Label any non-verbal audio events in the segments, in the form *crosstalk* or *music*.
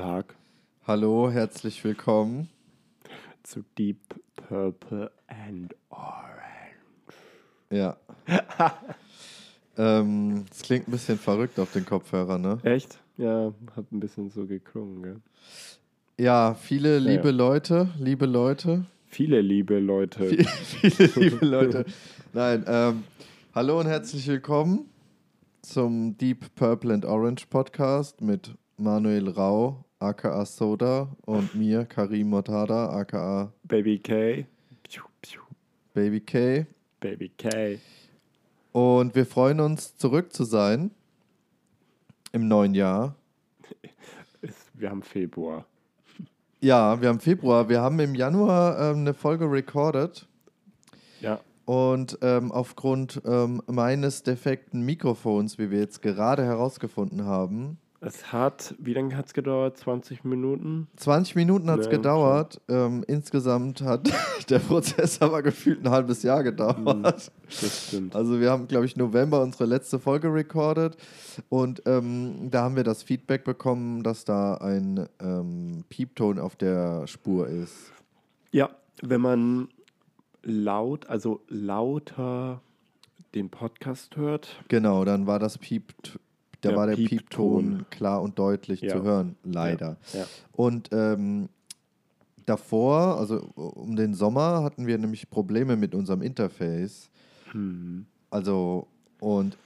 Tag Hallo, herzlich willkommen. zu Deep Purple and Orange. Ja. *laughs* ähm, es klingt ein bisschen verrückt auf den Kopfhörern, ne? Echt? Ja, hat ein bisschen so geklungen, gell? Ja, viele Ja, liebe ja. Leute, liebe Leute, Viele liebe Leute. viele *laughs* liebe Leute. Nein, ähm, hallo und herzlich willkommen zum Deep Purple and Orange Podcast mit Manuel Rau, aka Soda, und mir, Karim Motada, aka Baby K. Piu, piu. Baby K. Baby K. Und wir freuen uns, zurück zu sein im neuen Jahr. Wir haben Februar. Ja, wir haben Februar. Wir haben im Januar ähm, eine Folge recorded Ja. und ähm, aufgrund ähm, meines defekten Mikrofons, wie wir jetzt gerade herausgefunden haben, Es hat, wie lange hat es gedauert? 20 Minuten? 20 Minuten hat es Ja, gedauert. Ähm, insgesamt hat *laughs* der Prozess aber gefühlt ein halbes Jahr gedauert. Das stimmt. Also wir haben, glaube ich, November unsere letzte Folge recorded und ähm, da haben wir das Feedback bekommen, dass da ein ähm, Piepton auf der Spur ist. Ja, wenn man laut, also lauter den Podcast hört, Genau, dann war das Piep, da Der war der Piepton. Piepton klar und deutlich Ja. zu hören, leider. Ja. Und ähm, davor, also um den Sommer, hatten wir nämlich Probleme mit unserem Interface. Hm. Also, und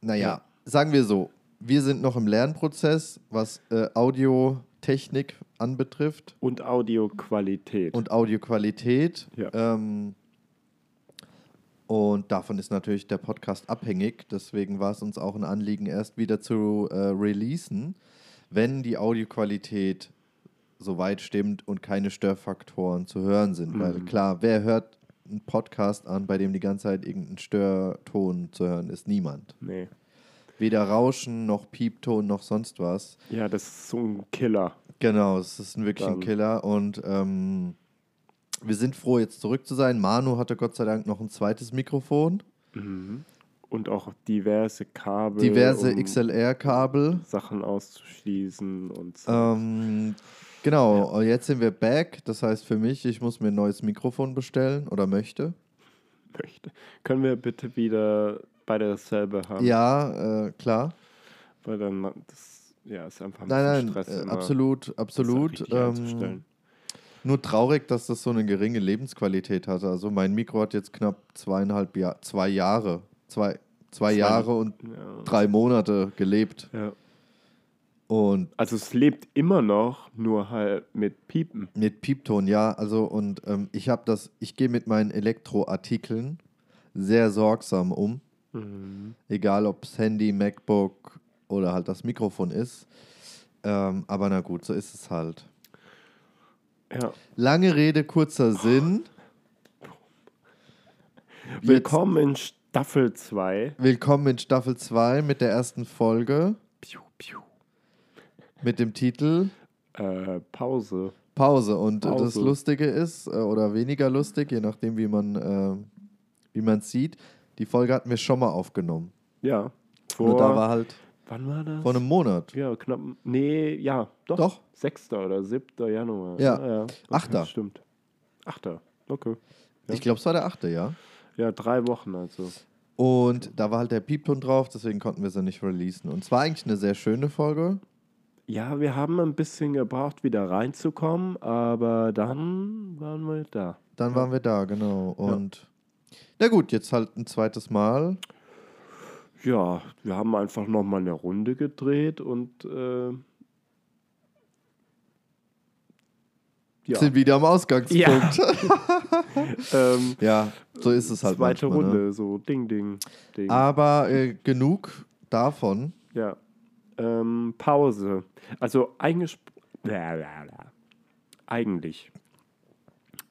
naja, Ja. sagen wir so, wir sind noch im Lernprozess, was äh, Audiotechnik anbetrifft Und Audioqualität. und Audioqualität. Ja. Ähm, und davon ist natürlich der Podcast abhängig. Deswegen war es uns auch ein Anliegen, erst wieder zu äh, releasen, wenn die Audioqualität soweit stimmt und keine Störfaktoren zu hören sind. Weil Mhm. klar, wer hört einen Podcast an, bei dem die ganze Zeit irgendein Störton zu hören ist? Niemand. nee. Weder Rauschen noch Piepton noch sonst was. Ja, das ist so ein Killer. Genau, es ist ein wirklich ein Dann- Killer und ähm, wir sind froh, jetzt zurück zu sein. Manu hatte Gott sei Dank noch ein zweites Mikrofon, Mhm. Und auch diverse Kabel. diverse um XLR-Kabel. Sachen auszuschließen und so. Ähm, genau, und jetzt sind wir back. Das heißt für mich, ich muss mir ein neues Mikrofon bestellen oder möchte. möchte. Können wir bitte wieder beide dasselbe haben? Ja, äh, klar. Weil dann das ja, ist einfach ein Nein, nein, Stress äh, absolut, absolut. Ähm. Nur traurig, dass das so eine geringe Lebensqualität hatte. Also mein Mikro hat jetzt knapp zweieinhalb Jahr, zwei Jahre, zwei, zwei Zwei- Jahre und Ja. drei Monate gelebt. Ja. Und Also es lebt immer noch, nur halt mit Piepen. mit Piepton, ja. Also und ähm, ich habe das, ich gehe mit meinen Elektroartikeln sehr sorgsam um. Mhm. Egal ob es Handy, MacBook oder halt das Mikrofon ist. Ähm, aber na gut, so ist es halt. Ja. Lange Rede, kurzer Sinn. Jetzt- Willkommen in Staffel 2. Willkommen in Staffel 2 mit der ersten Folge Piu, piu. mit dem Titel Äh, Pause. Pause. Und äh, das Pause. Lustige ist, äh, oder weniger lustig, je nachdem, wie man äh, wie man sieht, die Folge hatten wir schon mal aufgenommen. Ja. Nur Vor, da war halt wann war das? vor einem Monat. ja, knapp. Nee, ja, doch. Doch. 6. oder 7. Januar. Ja. ja. Okay, Achter. Stimmt. 8. Okay. Ja. Ich glaube, es war der achte, ja. Ja, drei Wochen also. Und da war halt der Piepton drauf, deswegen konnten wir sie nicht releasen. Und es war eigentlich eine sehr schöne Folge. Ja, wir haben ein bisschen gebraucht, wieder reinzukommen, aber dann waren wir da. Dann Ja. waren wir da, genau. Und na gut, jetzt halt ein zweites Mal. Ja, wir haben einfach nochmal eine Runde gedreht und äh, ja, Sind wieder am Ausgangspunkt. *laughs* ähm, Ja, so ist es halt zweite manchmal, Runde, Ne? so Ding, Ding, Ding. Aber äh, genug davon. Ja. Ähm, Pause. Also eigentlich, eigentlich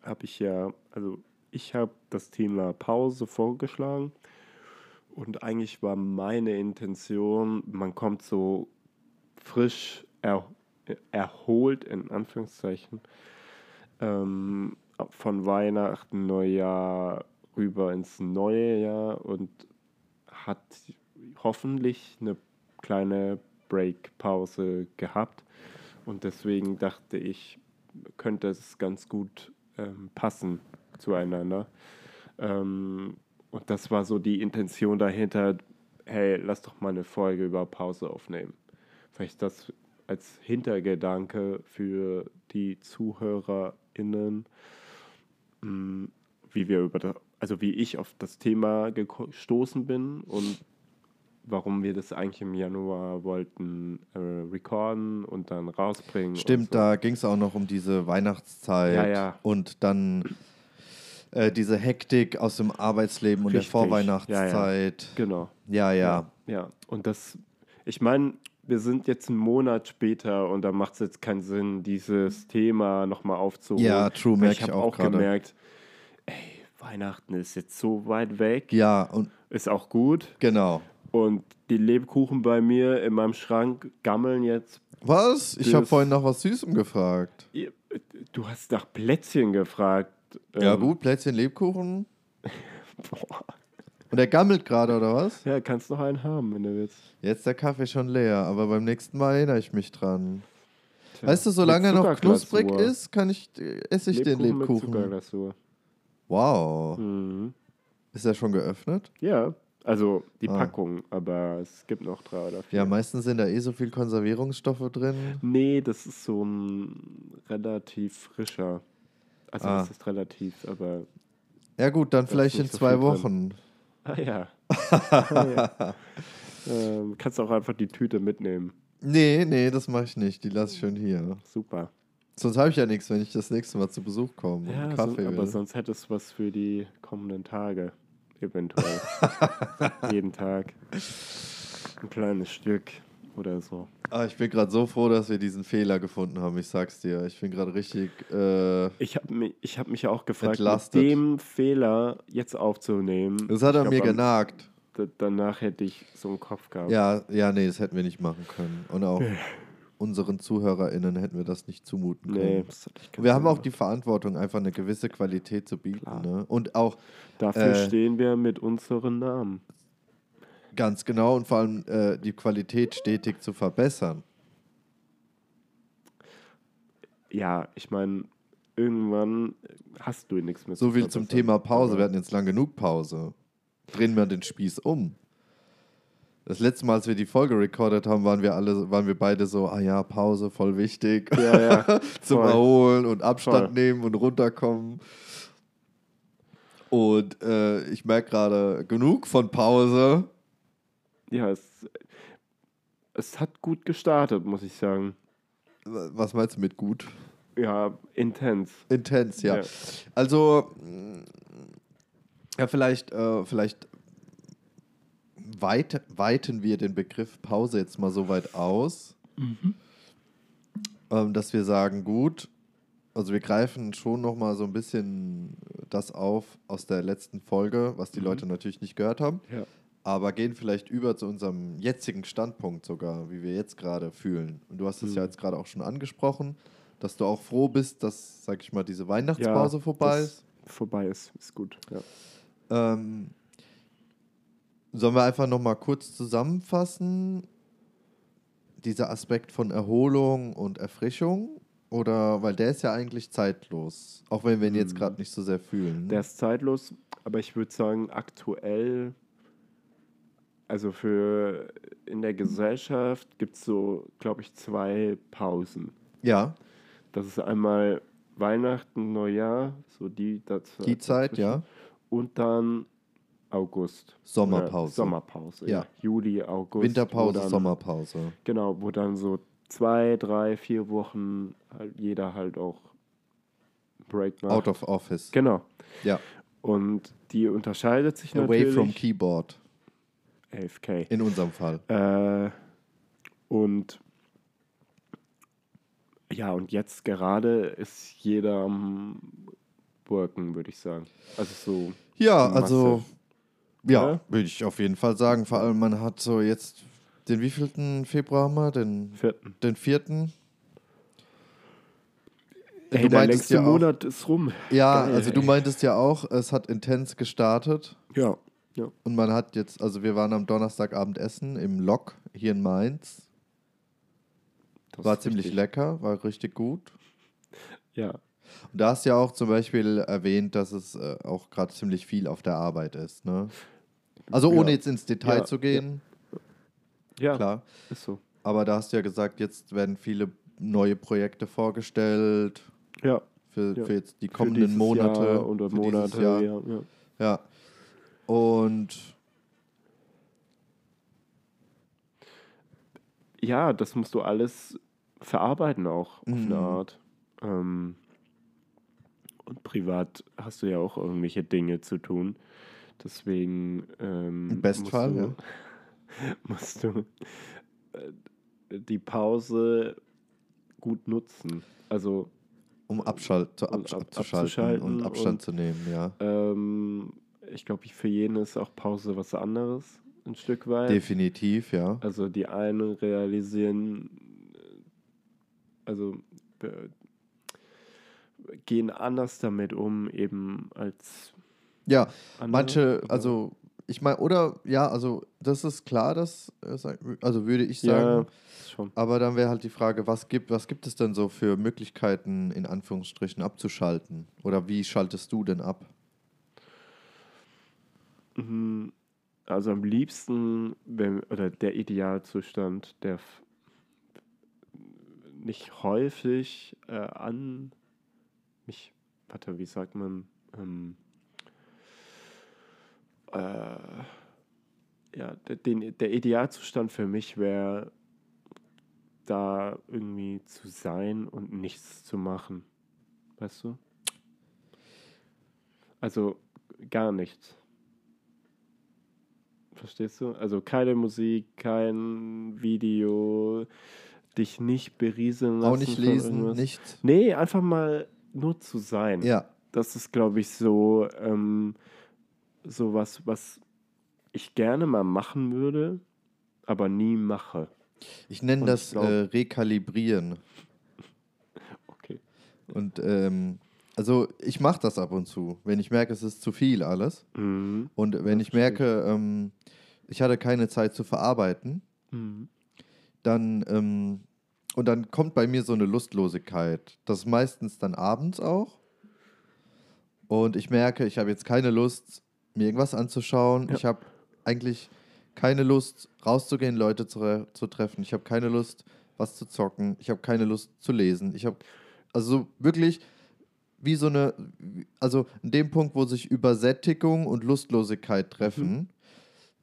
habe ich ja, also ich habe das Thema Pause vorgeschlagen und eigentlich war meine Intention, man kommt so frisch er, erholt in Anführungszeichen ähm, von Weihnachten, Neujahr rüber ins neue Jahr und hat hoffentlich eine kleine Break, Pause gehabt. Und deswegen dachte ich, könnte es ganz gut ähm, passen zueinander. Ähm, und das war so die Intention dahinter, hey, lass doch mal eine Folge über Pause aufnehmen. Vielleicht das als Hintergedanke für die ZuhörerInnen, mh, wie wir über das, also wie ich auf das Thema gestoßen bin und warum wir das eigentlich im Januar wollten äh, recorden und dann rausbringen. Stimmt, so. da ging es auch noch um diese Weihnachtszeit Ja, ja. und dann äh, diese Hektik aus dem Arbeitsleben und Richtig, der Vorweihnachtszeit. Genau. Ja, ja. Ja, und das, ich meine, wir sind jetzt einen Monat später und da macht es jetzt keinen Sinn, dieses Thema nochmal aufzuholen. Ja, true, Weil merk ich ich habe auch auch gerade. gemerkt, ey, Weihnachten ist jetzt so weit weg, Ja, und ist auch gut. genau. Und die Lebkuchen bei mir in meinem Schrank gammeln jetzt. Was? Ich habe vorhin nach was Süßem gefragt. Du hast nach Plätzchen gefragt. Ja, Ähm, gut, Plätzchen, Lebkuchen. *laughs* Boah. Und er gammelt gerade, oder was? Ja, kannst noch einen haben, wenn du willst. Jetzt der Kaffee schon leer, aber beim nächsten Mal erinnere ich mich dran. Tja, Weißt du, mit solange er noch knusprig ist, kann ich, äh, esse ich den Mit Lebkuchen. Zuckerglasur. Wow. Mhm. Ist er schon geöffnet? Ja, also die Ah. Packung, aber es gibt noch drei oder vier. Ja, meistens sind da eh so viel Konservierungsstoffe drin. Nee, das ist so ein relativ frischer. Also Ah. das ist relativ, aber. Ja gut, dann vielleicht in so zwei viel drin. Wochen. Ah ja. *laughs* ah, ja. Ähm, kannst auch einfach die Tüte mitnehmen. Nee, nee, das mache ich nicht. Die lasse ich schon hier. Super. Sonst habe ich ja nichts, wenn ich das nächste Mal zu Besuch komme Ja, und so, Kaffee aber will. sonst hättest du was für die kommenden Tage. Eventuell. *laughs* Jeden Tag. Ein kleines Stück oder so. Ah, ich bin gerade so froh, dass wir diesen Fehler gefunden haben. Ich sag's dir. Ich bin gerade richtig. Äh, Ich habe mich, ich hab mich auch gefragt, Entlastet. mit dem Fehler jetzt aufzunehmen. das hat er mir genagt. Danach hätte ich so einen Kopf gehabt. Ja, ja, nee, das hätten wir nicht machen können. Und auch unseren ZuhörerInnen hätten wir das nicht zumuten können. Nee, das hatte ich Wir haben auch die Verantwortung, einfach eine gewisse Qualität zu bieten. Ne? Und auch Dafür äh, stehen wir mit unseren Namen. Ganz genau und vor allem äh, die Qualität stetig zu verbessern. Ja, ich meine, irgendwann hast du nichts mehr So zu viel zum verbessern. Thema Pause. Wir hatten jetzt lang genug Pause. Drehen wir den Spieß um. Das letzte Mal, als wir die Folge recorded haben, waren wir alle, waren wir beide so, ah ja, Pause, voll wichtig. Ja, ja. *laughs* Zum voll. Erholen und Abstand Voll. nehmen und runterkommen. Und äh, ich merke gerade, genug von Pause. Ja, es, es hat gut gestartet, muss ich sagen. Was meinst du mit gut? Ja, intens. Intens, ja. Ja. Also, mh, ja, vielleicht, äh, vielleicht weit, weiten wir den Begriff Pause jetzt mal so weit aus, ähm, dass wir sagen, gut, also wir greifen schon noch mal so ein bisschen das auf aus der letzten Folge, was die Leute natürlich nicht gehört haben, Ja. Aber gehen vielleicht über zu unserem jetzigen Standpunkt sogar, wie wir jetzt gerade fühlen. Und du hast es ja jetzt gerade auch schon angesprochen, dass du auch froh bist, dass, sag ich mal, diese Weihnachtspause vorbei das ist. Vorbei ist, ist gut. Ja. Ähm, sollen wir einfach noch mal kurz zusammenfassen, dieser Aspekt von Erholung und Erfrischung? Oder, weil der ist ja eigentlich zeitlos, auch wenn wir ihn jetzt gerade nicht so sehr fühlen. Der ist zeitlos, aber ich würde sagen, aktuell, also für in der Gesellschaft gibt es so, glaube ich, zwei Pausen. ja, Das ist einmal Weihnachten, Neujahr, so die, das, die Zeit, ja. Und dann August. Sommerpause. Sommerpause. Ja. Juli, August. Winterpause, dann, Sommerpause. Genau, wo dann so zwei, drei, vier Wochen halt jeder halt auch Break macht. Out of Office. Genau. Ja. Und die unterscheidet sich Away natürlich. from Keyboard, 11K. in unserem Fall. Äh, und ja, und jetzt gerade ist jeder am Worken, würde ich sagen. Also so. Ja, Masse. also, ja, Ja. würde ich auf jeden Fall sagen. Vor allem, man hat so jetzt, den wievielten Februar haben wir? Den, Vierten. den vierten? Ey, du der längste ja auch- Monat ist rum. Ja, Geil, also du ey. meintest ja auch, es hat intens gestartet Ja. Ja. und man hat jetzt, also wir waren am Donnerstagabend essen im Lok hier in Mainz. Das War ziemlich richtig. lecker, war richtig gut. Ja, Und da hast du ja auch zum Beispiel erwähnt, dass es äh, auch gerade ziemlich viel auf der Arbeit ist. Ne? Also Ja. ohne jetzt ins Detail Ja, zu gehen, ja, klar. ist so. Aber da hast du ja gesagt, jetzt werden viele neue Projekte vorgestellt Ja, für, Ja. für jetzt die kommenden Monate. Jahr oder für Monate, Jahr. ja, ja. Und ja, das musst du alles verarbeiten auch auf Mhm. eine Art. Ähm, und privat hast du ja auch irgendwelche Dinge zu tun. Deswegen ähm, Im Bestfall, musst ja. *laughs* musst du äh, die Pause gut nutzen. Also um Abschalt, absch ab- abzuschalten abzuschalten und Abstand und- zu nehmen, ja. ähm, ich glaube, für jeden ist auch Pause was anderes, ein Stück weit. Definitiv, ja. Also die einen realisieren, äh, also gehen anders damit um, eben als Ja, andere. manche, also ich meine, oder ja, also das ist klar, das, äh, also würde ich ja, sagen. schon. Aber dann wäre halt die Frage, was gibt, was gibt es denn so für Möglichkeiten, in Anführungsstrichen, abzuschalten? Oder wie schaltest du denn ab? Mhm. Also am liebsten, wenn, oder der Idealzustand, der nicht häufig äh, an mich, warte, wie sagt man, ähm, äh, ja, den, der Idealzustand für mich wäre, da irgendwie zu sein und nichts zu machen. Weißt du? Also gar nichts. Verstehst du? Also keine Musik, kein Video, dich nicht berieseln lassen. Auch nicht lesen, nichts. Nee, einfach mal nur zu sein. Ja, Das ist, glaube ich, so, ähm, so was, was ich gerne mal machen würde, aber nie mache. ich nenne Und das ich glaub- äh, Rekalibrieren. *laughs* Okay. Und ähm, also ich mache das ab und zu, wenn ich merke, es ist zu viel alles. Mhm. Und wenn Das ich merke, ähm, ich hatte keine Zeit zu verarbeiten, Mhm. dann ähm, und dann kommt bei mir so eine Lustlosigkeit. Das ist meistens dann abends auch. Und ich merke, ich habe jetzt keine Lust, mir irgendwas anzuschauen. Ja. Ich habe eigentlich keine Lust, rauszugehen, Leute zu, zu treffen. Ich habe keine Lust, was zu zocken. Ich habe keine Lust zu lesen. Ich habe also so wirklich wie so eine, also in dem Punkt, wo sich Übersättigung und Lustlosigkeit treffen.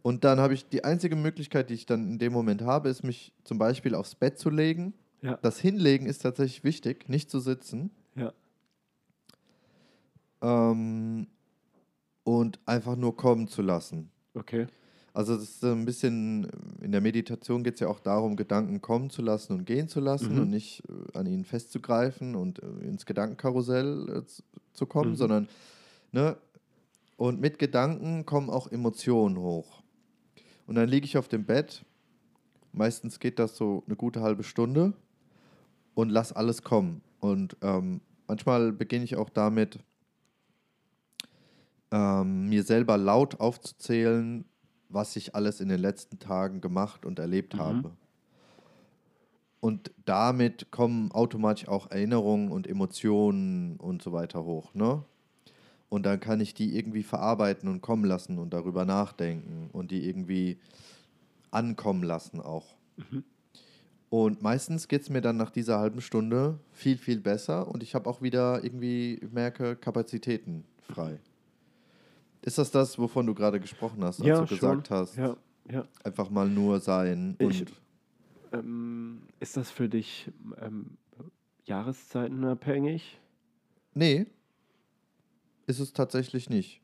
Und dann habe ich die einzige Möglichkeit, die ich dann in dem Moment habe, ist mich zum Beispiel aufs Bett zu legen. Ja. Das Hinlegen ist tatsächlich wichtig, nicht zu sitzen. Ja. Ähm, und einfach nur kommen zu lassen. Okay. Also das ist so ein bisschen, in der Meditation geht es ja auch darum, Gedanken kommen zu lassen und gehen zu lassen Mhm. und nicht äh, an ihnen festzugreifen und äh, ins Gedankenkarussell äh, zu, zu kommen, Mhm. sondern, ne, und mit Gedanken kommen auch Emotionen hoch. Und dann liege ich auf dem Bett, meistens geht das so eine gute halbe Stunde und lass alles kommen. Und ähm, manchmal beginne ich auch damit, ähm, mir selber laut aufzuzählen, was ich alles in den letzten Tagen gemacht und erlebt Mhm. habe. Und damit kommen automatisch auch Erinnerungen und Emotionen und so weiter hoch, ne? Und dann kann ich die irgendwie verarbeiten und kommen lassen und darüber nachdenken und die irgendwie ankommen lassen auch. Und meistens geht es mir dann nach dieser halben Stunde viel, viel besser und ich habe auch wieder irgendwie, ich merke, Kapazitäten frei. Ist das das, wovon du gerade gesprochen hast, als ja, du gesagt schon. hast, Ja, ja. einfach mal nur sein Ich- und Ähm, ist das für dich ähm, jahreszeitenabhängig? Nee, ist es tatsächlich nicht.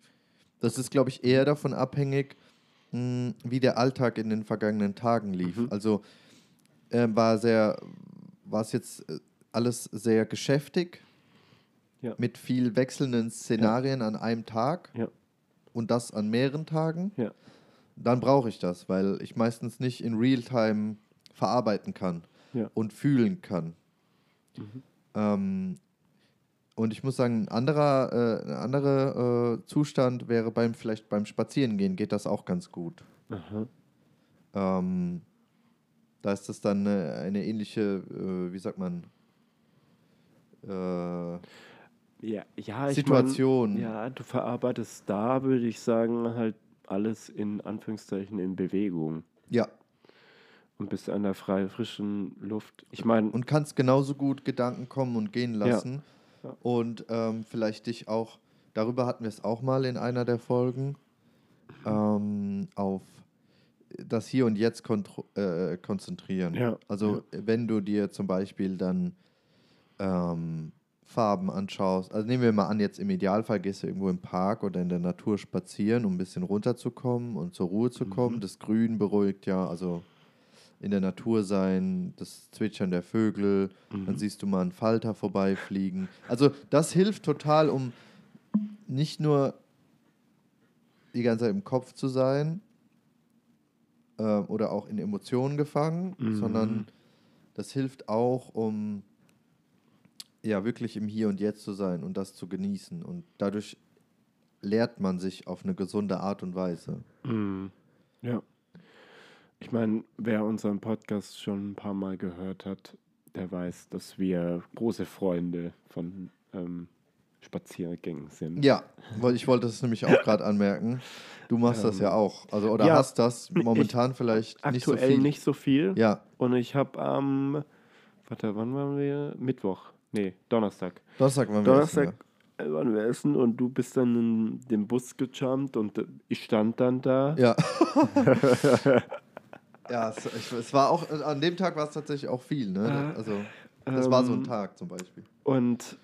Das ist, glaube ich, eher davon abhängig, mh, wie der Alltag in den vergangenen Tagen lief. Mhm. Also äh, war sehr, war es jetzt äh, alles sehr geschäftig Ja. mit viel wechselnden Szenarien an einem Tag Ja. Und das an mehreren Tagen. Ja. Dann brauche ich das, weil ich meistens nicht in Realtime verarbeiten kann Ja. und fühlen kann. Mhm. Ähm, und ich muss sagen, ein anderer, äh, ein anderer äh, Zustand wäre beim vielleicht beim Spazierengehen geht das auch ganz gut. Aha. Ähm, Da ist das dann eine, eine ähnliche, äh, wie sagt man, äh, Ja, ja Situation. Mein, ja, du verarbeitest da, würde ich sagen, halt alles in Anführungszeichen in Bewegung ja. und bist an der freien, frischen Luft. Ich meine, Und kannst genauso gut Gedanken kommen und gehen lassen. Ja. Und ähm, vielleicht dich auch, darüber hatten wir es auch mal in einer der Folgen, ähm, auf das Hier und Jetzt äh, konzentrieren. Ja, Also wenn du dir zum Beispiel dann ähm, Farben anschaust, also nehmen wir mal an, jetzt im Idealfall gehst du irgendwo im Park oder in der Natur spazieren, um ein bisschen runterzukommen und zur Ruhe zu kommen. Mhm. Das Grün beruhigt ja, also in der Natur sein, das Zwitschern der Vögel, Mhm. dann siehst du mal einen Falter vorbeifliegen. Also das hilft total, um nicht nur die ganze Zeit im Kopf zu sein äh, oder auch in Emotionen gefangen, Mhm. sondern das hilft auch, um ja wirklich im Hier und Jetzt zu sein und das zu genießen. Und dadurch lehrt man sich auf eine gesunde Art und Weise. Mhm. Ja. Ich meine, wer unseren Podcast schon ein paar Mal gehört hat, der weiß, dass wir große Freunde von ähm, Spaziergängen sind. Ja, weil ich wollte es nämlich auch gerade anmerken. Du machst das ja auch. Also oder ja, hast das momentan vielleicht nicht so Aktuell viel. nicht so viel. Ja, Und ich habe am, warte, wann waren wir? Mittwoch. Nee, Donnerstag. Donnerstag waren wir Donnerstag essen, äh, waren wir essen und du bist dann in den Bus gejumpt und ich stand dann da. ja. Ja, *laughs* ja es, ich, es war auch, an dem Tag war es tatsächlich auch viel, ne? Also, das war so ein Ähm, Tag zum Beispiel. Und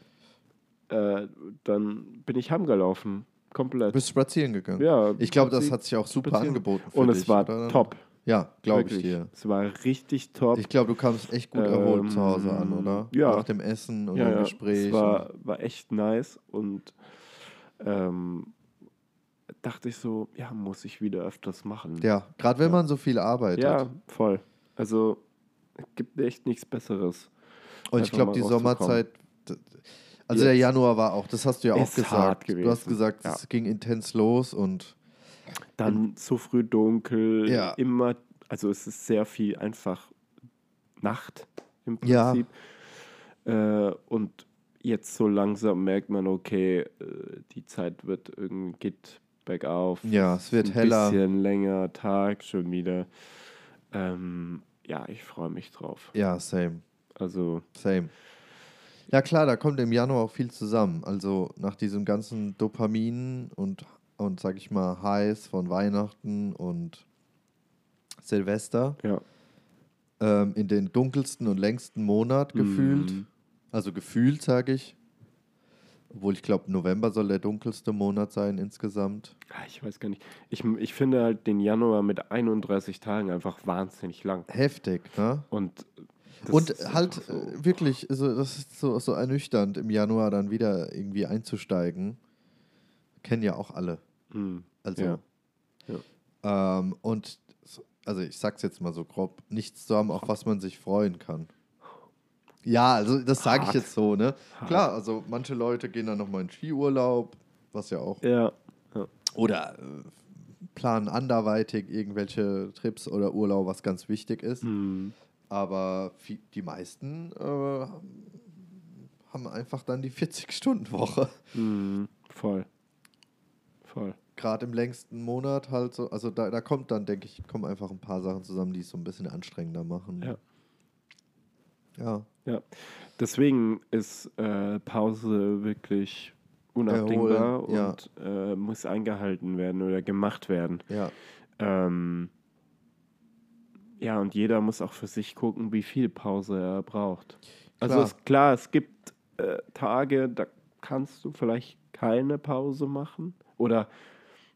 äh, dann bin ich heimgelaufen. Komplett. Du bist spazieren gegangen. ja, Ich glaube, das hat sich auch super angeboten für Und dich. es war oder? top. Ja, glaube ich dir. Es war richtig top. Ich glaube, du kamst echt gut erholt zu Hause an, Ähm, oder? ja. Nach dem Essen und ja, dem ja, Gespräch. Es war, war echt nice und ähm, dachte ich so, ja, muss ich wieder öfters machen. ja, gerade wenn man so viel arbeitet. Ja, voll. Also es gibt echt nichts Besseres. Und ich glaube, die. Sommerzeit, also Jetzt. der Januar war auch, das hast du ja auch gesagt. Du hast gesagt, Ja. es ging intens los und Dann so früh dunkel, Ja. immer, also es ist sehr viel einfach Nacht im Ja. Prinzip. Äh, und jetzt so langsam merkt man, okay, äh, die Zeit wird irgendwie geht bergauf. Ja, es wird ein heller. bisschen länger Tag schon wieder. Ähm, ja, ich freue mich drauf. ja, same, Also same. Ja klar, da kommt im Januar auch viel zusammen. Also nach diesem ganzen Dopamin und, und sag ich mal, Highs von Weihnachten und Silvester ja. ähm, in den dunkelsten und längsten Monat gefühlt. Mhm. Also gefühlt, sage ich. Obwohl ich glaube, November soll der dunkelste Monat sein insgesamt. Ah, Ich weiß gar nicht. Ich, ich finde halt den Januar mit 31 Tagen einfach wahnsinnig lang. Heftig, ne? Und, Und halt so- äh, wirklich, also das ist so, so ernüchternd, im Januar dann wieder irgendwie einzusteigen. Kennen ja auch alle. Hm, Also. Ja. Ähm, und so- also ich sag's jetzt mal so grob, nichts zu haben, auf was man sich freuen kann. Ja, also das sage ich jetzt so, ne? Klar, also manche Leute gehen dann nochmal in Skiurlaub, was ja auch. Ja. ja. Oder äh, planen anderweitig irgendwelche Trips oder Urlaub, was ganz wichtig ist. Hm. Aber die meisten äh, haben einfach dann die 40-Stunden-Woche. Hm. Voll. Voll. Gerade im längsten Monat halt so. Also da, da kommt dann, denke ich, kommen einfach ein paar Sachen zusammen, die es so ein bisschen anstrengender machen. Ja. Ja. Ja. Deswegen ist äh, Pause wirklich unabdingbar Erholen, ja. und äh, muss eingehalten werden oder gemacht werden. Ja. Ähm, ja, und jeder muss auch für sich gucken, wie viel Pause er braucht. Also Klar. ist klar, es gibt äh, Tage, da kannst du vielleicht keine Pause machen. Oder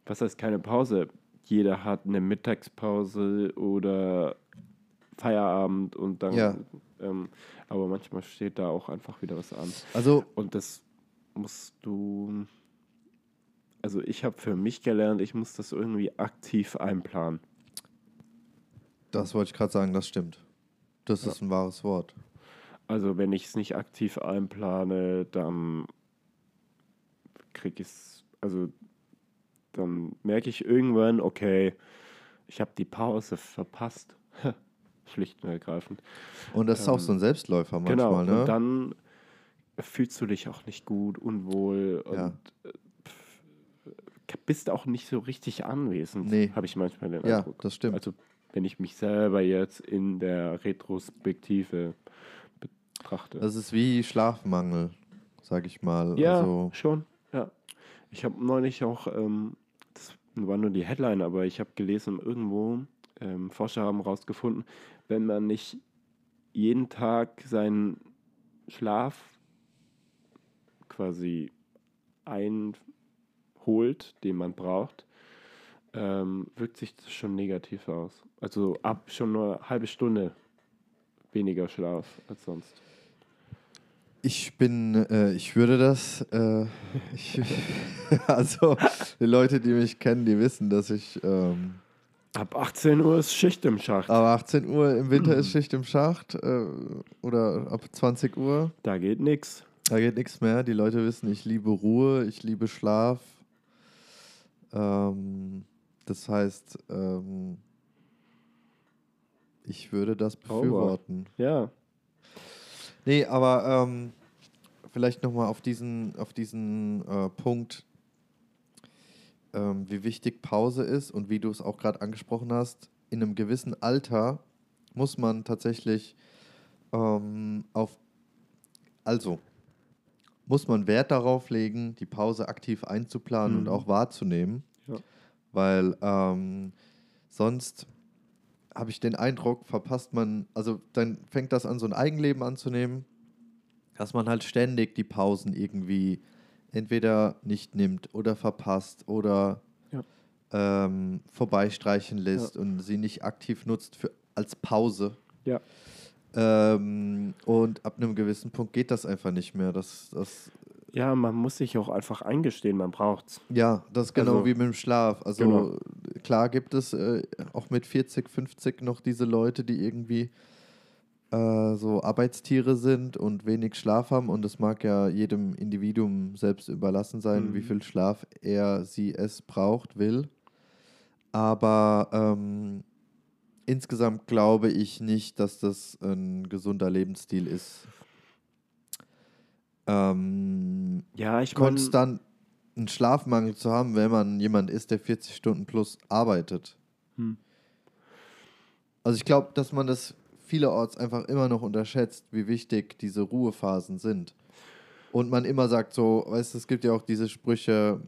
was heißt keine Pause? Jeder hat eine Mittagspause oder Feierabend und dann. Ja. Ähm, aber manchmal steht da auch einfach wieder was an. Also, Und das musst du. Also ich habe für mich gelernt, ich muss das irgendwie aktiv einplanen. das wollte ich gerade sagen, das stimmt. Das ist ein wahres Wort. Also wenn ich es nicht aktiv einplane, dann krieg ich es, also dann merke ich irgendwann, okay, ich habe die Pause verpasst. *laughs* schlicht und ergreifend. Und das ist auch Ähm, so ein Selbstläufer manchmal, genau, ne? und dann fühlst du dich auch nicht gut, unwohl und Ja. äh, pf, bist auch nicht so richtig anwesend, Nee. habe ich manchmal den ja, Eindruck. das stimmt. Also wenn ich mich selber jetzt in der Retrospektive betrachte. das ist wie Schlafmangel, sag ich mal. ja, Also, schon. Ich habe neulich auch, ähm, das war nur die Headline, aber ich habe gelesen, irgendwo, ähm, Forscher haben herausgefunden, wenn man nicht jeden Tag seinen Schlaf quasi einholt, den man braucht, ähm, wirkt sich das schon negativ aus. Also ab schon nur eine halbe Stunde weniger Schlaf als sonst. Ich bin, äh, ich würde das, äh, ich, *laughs* also die Leute, die mich kennen, die wissen, dass ich ähm, Ab 18 Uhr ist Schicht im Schacht. ab 18 Uhr im Winter ist *clears throat* Schicht im Schacht äh, oder ab 20 Uhr, Da geht nichts. da geht nichts mehr. Die Leute wissen, ich liebe Ruhe, ich liebe Schlaf. Ähm, das heißt, ähm, ich würde das befürworten. Ja. Nee, aber ähm, vielleicht nochmal auf diesen, auf diesen äh, Punkt, ähm, wie wichtig Pause ist und wie du es auch gerade angesprochen hast. In einem gewissen Alter muss man tatsächlich ähm, auf, also muss man Wert darauf legen, die Pause aktiv einzuplanen und Mhm. auch wahrzunehmen, Ja. weil ähm, sonst habe ich den Eindruck, verpasst man, also dann fängt das an, so ein Eigenleben anzunehmen, dass man halt ständig die Pausen irgendwie entweder nicht nimmt oder verpasst oder Ja. ähm, vorbeistreichen lässt und sie nicht aktiv nutzt für, als Pause. Ja. Ähm, und ab einem gewissen Punkt geht das einfach nicht mehr. Das, das, Ja, man muss sich auch einfach eingestehen, man braucht's. ja, das ist genau Also- wie mit dem Schlaf. Also Genau. klar gibt es äh, auch mit 40, 50 noch diese Leute, die irgendwie äh, so Arbeitstiere sind und wenig Schlaf haben. Und es mag ja jedem Individuum selbst überlassen sein, Mhm. wie viel Schlaf er, sie, es braucht, will. Aber ähm, insgesamt glaube ich nicht, dass das ein gesunder Lebensstil ist. Ähm, Ja, ich meine, konstant einen Schlafmangel zu haben, wenn man jemand ist, der 40 Stunden plus arbeitet. Hm. Also ich glaube, dass man das vielerorts einfach immer noch unterschätzt, wie wichtig diese Ruhephasen sind. Und man immer sagt so, weißt du, es gibt ja auch diese Sprüche,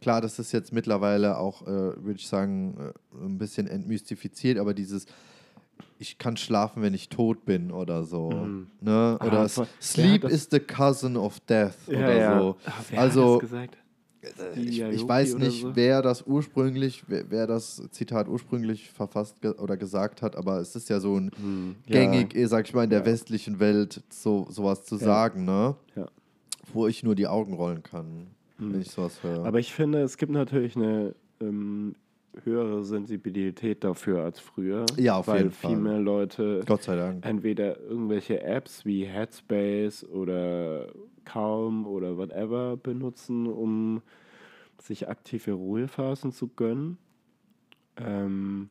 klar, das ist jetzt mittlerweile auch, äh, würde ich sagen, äh, ein bisschen entmystifiziert, aber dieses, ich kann schlafen, wenn ich tot bin oder so. Mhm. Ne? Ah, Oder wer hat Sleep das- is the cousin of death ja, oder ja. so. Ah, wer Also, hat das gesagt? ich, Stevie ich Aoki weiß nicht, so? wer das ursprünglich, wer, wer das Zitat ursprünglich verfasst ge oder gesagt hat, aber es ist ja so ein Hm, gängig, eh, sag ich mal, in der Ja. westlichen Welt so sowas zu Ja. sagen, ne? Ja. Wo ich nur die Augen rollen kann, Hm. wenn ich sowas höre. Aber ich finde, es gibt natürlich eine ähm, höhere Sensibilität dafür als früher. Ja, auf weil jeden viel Fall. mehr Leute Gott sei Dank. entweder irgendwelche Apps wie Headspace oder Calm oder whatever benutzen, um sich aktive Ruhephasen zu gönnen. Ähm,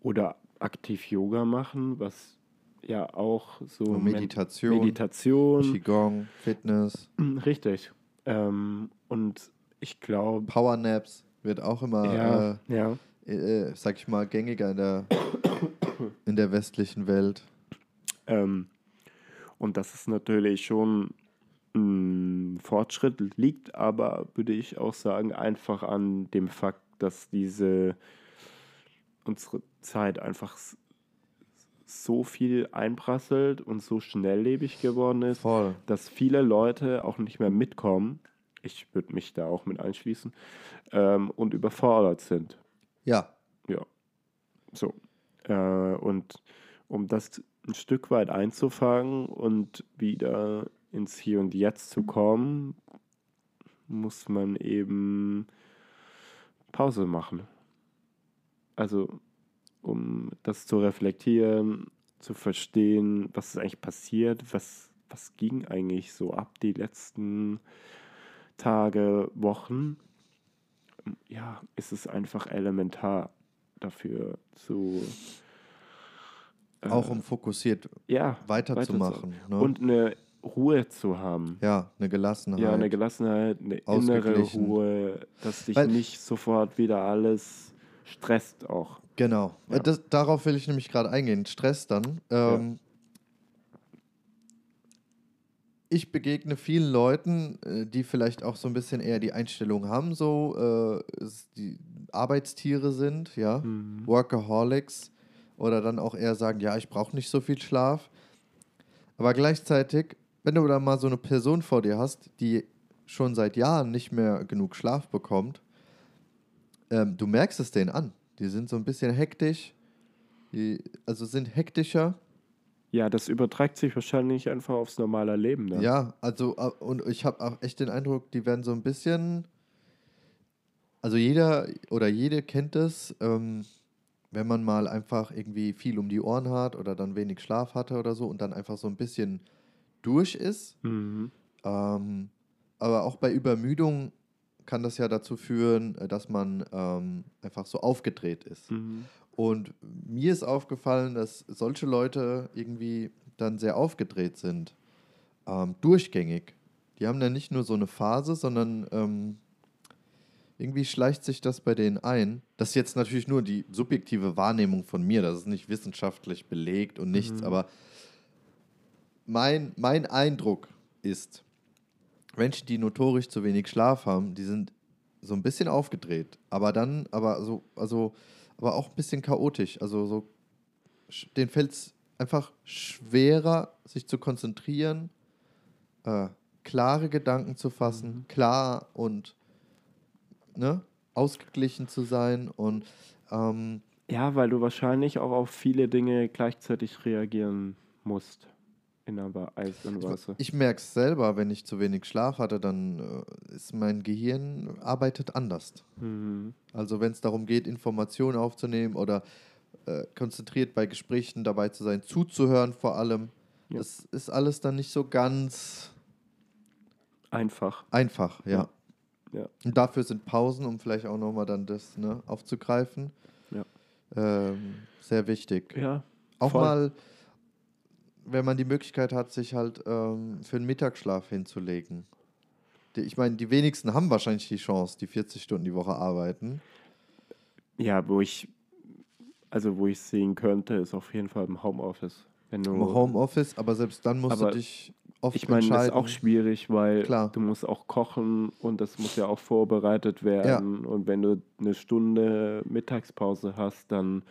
oder aktiv Yoga machen, was ja auch so Und Meditation, Meditation Qigong, Fitness, richtig. Ähm, und ich glaube, Powernaps wird auch immer, ja, ja, äh, äh, sag ich mal, gängiger in der, in der westlichen Welt. Ähm, und das ist natürlich schon ein Fortschritt, liegt aber, würde ich auch sagen, einfach an dem Fakt, dass diese unsere Zeit einfach so viel einprasselt und so schnelllebig geworden ist, Voll. dass viele Leute auch nicht mehr mitkommen. Ich würde mich da auch mit einschließen ähm, und überfordert sind. Ja, Ja. So. Äh, und um das ein Stück weit einzufangen und wieder ins Hier und Jetzt zu kommen, muss man eben Pause machen. Also, um das zu reflektieren, zu verstehen, was ist eigentlich passiert, was, was ging eigentlich so ab die letzten Tage, Wochen. Ja, ist es einfach elementar dafür zu Auch um fokussiert ja, weiterzumachen. Ne? Und eine Ruhe zu haben. ja, eine Gelassenheit. Ja, eine Gelassenheit, eine innere. Ruhe, dass dich Weil- nicht sofort wieder alles stresst auch. Genau. Ja. Das, darauf will ich nämlich gerade eingehen. Stress dann. Ähm, Ich begegne vielen Leuten, äh, die vielleicht auch so ein bisschen eher die Einstellung haben, so äh, die Arbeitstiere sind, ja, Mhm. Workaholics oder dann auch eher sagen, ja, ich brauche nicht so viel Schlaf. Aber gleichzeitig, wenn du da mal so eine Person vor dir hast, die schon seit Jahren nicht mehr genug Schlaf bekommt, ähm, du merkst es denen an. Die sind so ein bisschen hektisch, die, also sind hektischer. Ja, das überträgt sich wahrscheinlich einfach aufs normale Leben. Dann. Ja, also äh, und ich habe auch echt den Eindruck, die werden so ein bisschen, also jeder oder jede kennt es, ähm, wenn man mal einfach irgendwie viel um die Ohren hat oder dann wenig Schlaf hatte oder so und dann einfach so ein bisschen durch ist. Mhm. Ähm, aber auch bei Übermüdung kann das ja dazu führen, äh, dass man ähm, einfach so aufgedreht ist. Mhm. Und mir ist aufgefallen, dass solche Leute irgendwie dann sehr aufgedreht sind. Ähm, durchgängig. Die haben dann nicht nur so eine Phase, sondern ähm, irgendwie schleicht sich das bei denen ein. Das ist jetzt natürlich nur die subjektive Wahrnehmung von mir. Das ist nicht wissenschaftlich belegt und nichts. Mhm. Aber mein, mein Eindruck ist, Menschen, die notorisch zu wenig Schlaf haben, die sind so ein bisschen aufgedreht, aber dann, aber so, also, aber auch ein bisschen chaotisch. Also so, denen fällt es einfach schwerer, sich zu konzentrieren, äh, klare Gedanken zu fassen, klar und ne, ausgeglichen zu sein und ähm, Ja, weil du wahrscheinlich auch auf viele Dinge gleichzeitig reagieren musst. In aber Eis und Wasser. Ich merke es selber, wenn ich zu wenig Schlaf hatte, dann äh, ist mein Gehirn arbeitet anders. Mhm. Also wenn es darum geht, Informationen aufzunehmen oder äh, konzentriert bei Gesprächen dabei zu sein, zuzuhören vor allem, Ja. das ist alles dann nicht so ganz Einfach. einfach, ja. Ja. Und dafür sind Pausen, um vielleicht auch nochmal dann das ne, aufzugreifen, Ja. ähm, sehr wichtig. Ja. Auch voll. mal, wenn man die Möglichkeit hat, sich halt ähm, für einen Mittagsschlaf hinzulegen. Ich meine, die wenigsten haben wahrscheinlich die Chance, die 40 Stunden die Woche arbeiten. Ja, wo ich, also wo ich sehen könnte, ist auf jeden Fall im Homeoffice. Wenn du, Im Homeoffice, aber selbst dann musst du dich oft ich meine, das ist entscheiden. auch schwierig, weil Klar. du musst auch kochen und das muss ja auch vorbereitet werden. Und wenn du eine Stunde Mittagspause hast, dann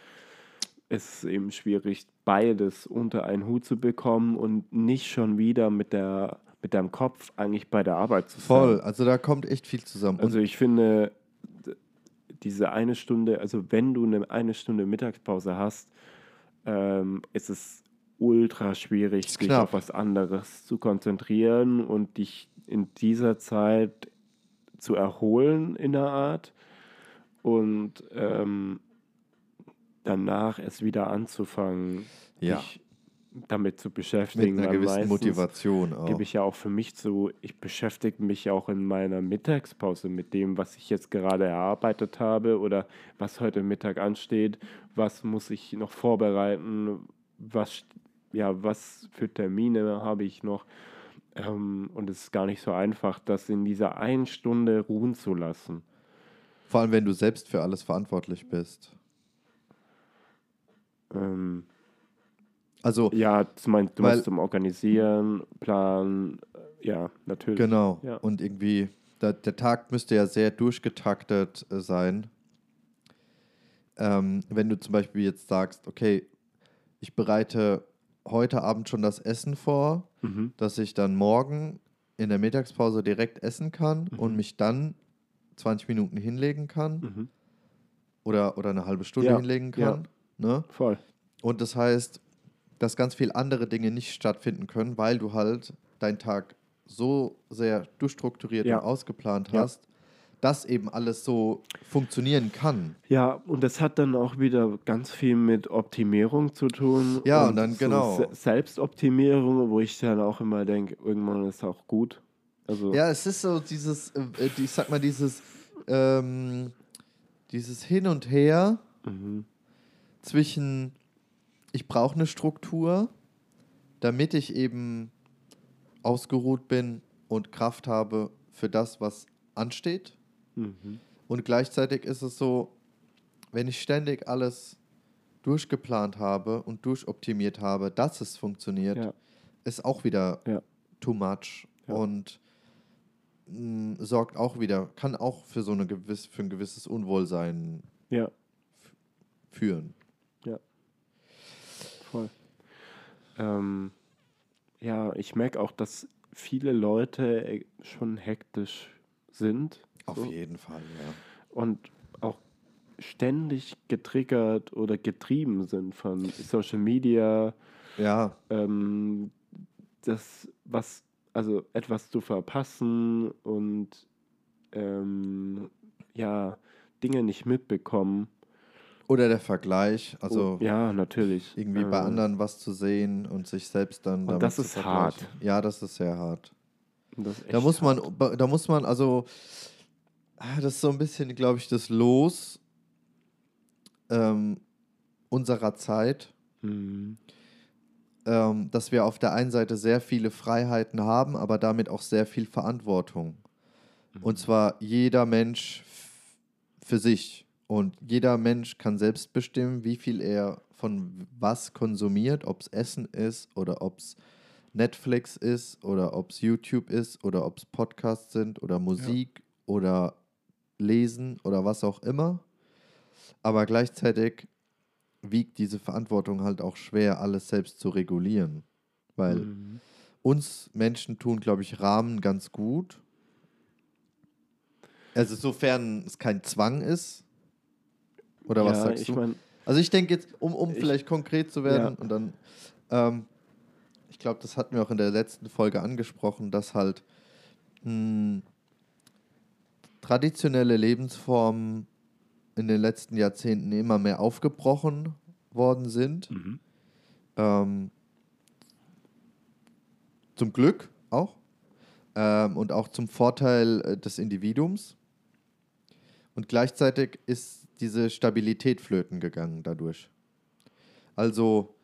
ist es eben schwierig, beides unter einen Hut zu bekommen und nicht schon wieder mit der mit deinem Kopf eigentlich bei der Arbeit zu sein. Voll, also da kommt echt viel zusammen. Also ich finde, diese eine Stunde, also wenn du eine, eine Stunde Mittagspause hast, ähm, ist es ultra schwierig, sich auf was anderes zu konzentrieren und dich in dieser Zeit zu erholen in der Art und ähm, danach es wieder anzufangen, Ja. dich damit zu mit beschäftigen. einer weil gewissen Motivation auch. gebe ich ja auch für mich zu, ich beschäftige mich auch in meiner Mittagspause mit dem, was ich jetzt gerade erarbeitet habe oder was heute Mittag ansteht, was muss ich noch vorbereiten, was, ja, was für Termine habe ich noch. Ähm, und es ist gar nicht so einfach, das in dieser einen Stunde ruhen zu lassen. Vor allem, wenn du selbst für alles verantwortlich bist. Ähm, Also, ja, du meinst, du Weil- musst zum Organisieren, Planen, äh, ja, natürlich. genau. Ja. Und irgendwie, da, der Tag müsste ja sehr durchgetaktet äh, sein. Ähm, wenn du zum Beispiel jetzt sagst, okay, ich bereite heute Abend schon das Essen vor, Mhm. dass ich dann morgen in der Mittagspause direkt essen kann und mich dann 20 Minuten hinlegen kann Mhm. oder, oder eine halbe Stunde Ja, hinlegen ja. Ne? Voll. Und das heißt, dass ganz viele andere Dinge nicht stattfinden können, weil du halt deinen Tag so sehr durchstrukturiert Ja. und ausgeplant Ja. hast, dass eben alles so funktionieren kann. Ja, und das hat dann auch wieder ganz viel mit Optimierung zu tun. Ja, und dann genau. Se Selbstoptimierung, wo ich dann auch immer denke, irgendwann ist auch gut. Also, Ja, es ist so dieses, äh, ich sag mal, dieses, ähm, dieses Hin und Her mhm. Zwischen, ich brauche eine Struktur, damit ich eben ausgeruht bin und Kraft habe für das, was ansteht. Mhm. Und gleichzeitig ist es so, wenn ich ständig alles durchgeplant habe und durchoptimiert habe, dass es funktioniert, Ja. ist auch wieder Ja. too much Ja. und mh, sorgt auch wieder, kann auch für so eine gewiss, für ein gewisses Unwohlsein führen. Voll. Ähm, ja, ich merke auch, dass viele Leute äh, schon hektisch sind. Auf so. jeden Fall, ja. und auch ständig getriggert oder getrieben sind von Social Media, Ja, ähm, das was also etwas zu verpassen und ähm, ja Dinge nicht mitbekommen. Oder der Vergleich, also Oh, ja, natürlich. irgendwie bei Äh, anderen was zu sehen und sich selbst dann Und das ist hart. Ja, das ist sehr hart. ist Da muss man, hart. da muss man also, ah, das ist so ein bisschen, glaube ich, das Los ähm, unserer Zeit, Mhm. ähm, dass wir auf der einen Seite sehr viele Freiheiten haben, aber damit auch sehr viel Verantwortung. Und zwar jeder Mensch für sich. Und jeder Mensch kann selbst bestimmen, wie viel er von was konsumiert, ob es Essen ist oder ob es Netflix ist oder ob es YouTube ist oder ob es Podcasts sind oder Musik oder Lesen oder was auch immer. Aber gleichzeitig wiegt diese Verantwortung halt auch schwer, alles selbst zu regulieren. Weil Mhm. uns Menschen tun, glaube ich, Rahmen ganz gut. Also sofern es kein Zwang ist. Oder was ja, sagst ich du? mein, Also ich denke jetzt, um, um Ich- vielleicht konkret zu werden Ja. und dann, ähm, ich glaube, das hatten wir auch in der letzten Folge angesprochen, dass halt mh, traditionelle Lebensformen in den letzten Jahrzehnten immer mehr aufgebrochen worden sind. mhm. Ähm, zum Glück auch. Ähm, und auch zum Vorteil äh, des Individuums. Und gleichzeitig ist diese Stabilität flöten gegangen dadurch. Also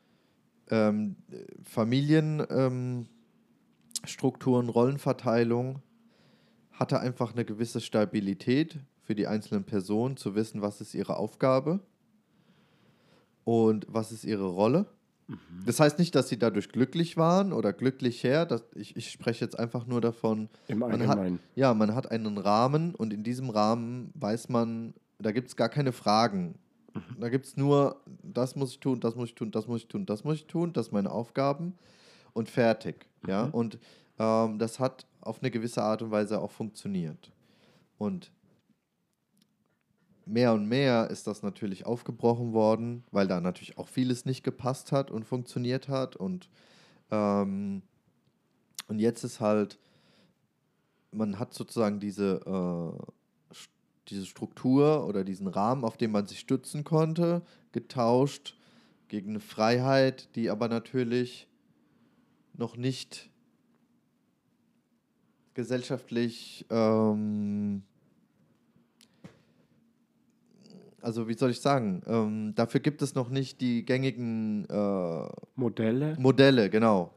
ähm, Familienstrukturen, ähm, Rollenverteilung hatte einfach eine gewisse Stabilität für die einzelnen Personen, zu wissen, was ist ihre Aufgabe und was ist ihre Rolle. Das heißt nicht, dass sie dadurch glücklich waren oder glücklich her. Das, ich, ich spreche jetzt einfach nur davon, Im man hat, Allgemeinen. ja, man hat einen Rahmen und in diesem Rahmen weiß man, da gibt es gar keine Fragen. Da gibt es nur, das muss ich tun, das muss ich tun, das muss ich tun, das muss ich tun, das sind meine Aufgaben und fertig. Ja, Mhm. und ähm, das hat auf eine gewisse Art und Weise auch funktioniert. Und mehr und mehr ist das natürlich aufgebrochen worden, weil da natürlich auch vieles nicht gepasst hat und funktioniert hat. Und, ähm, und jetzt ist halt, man hat sozusagen diese, äh, diese Struktur oder diesen Rahmen, auf den man sich stützen konnte, getauscht gegen eine Freiheit, die aber natürlich noch nicht gesellschaftlich ähm, also wie soll ich sagen, ähm, dafür gibt es noch nicht die gängigen äh, Modelle. Modelle, genau.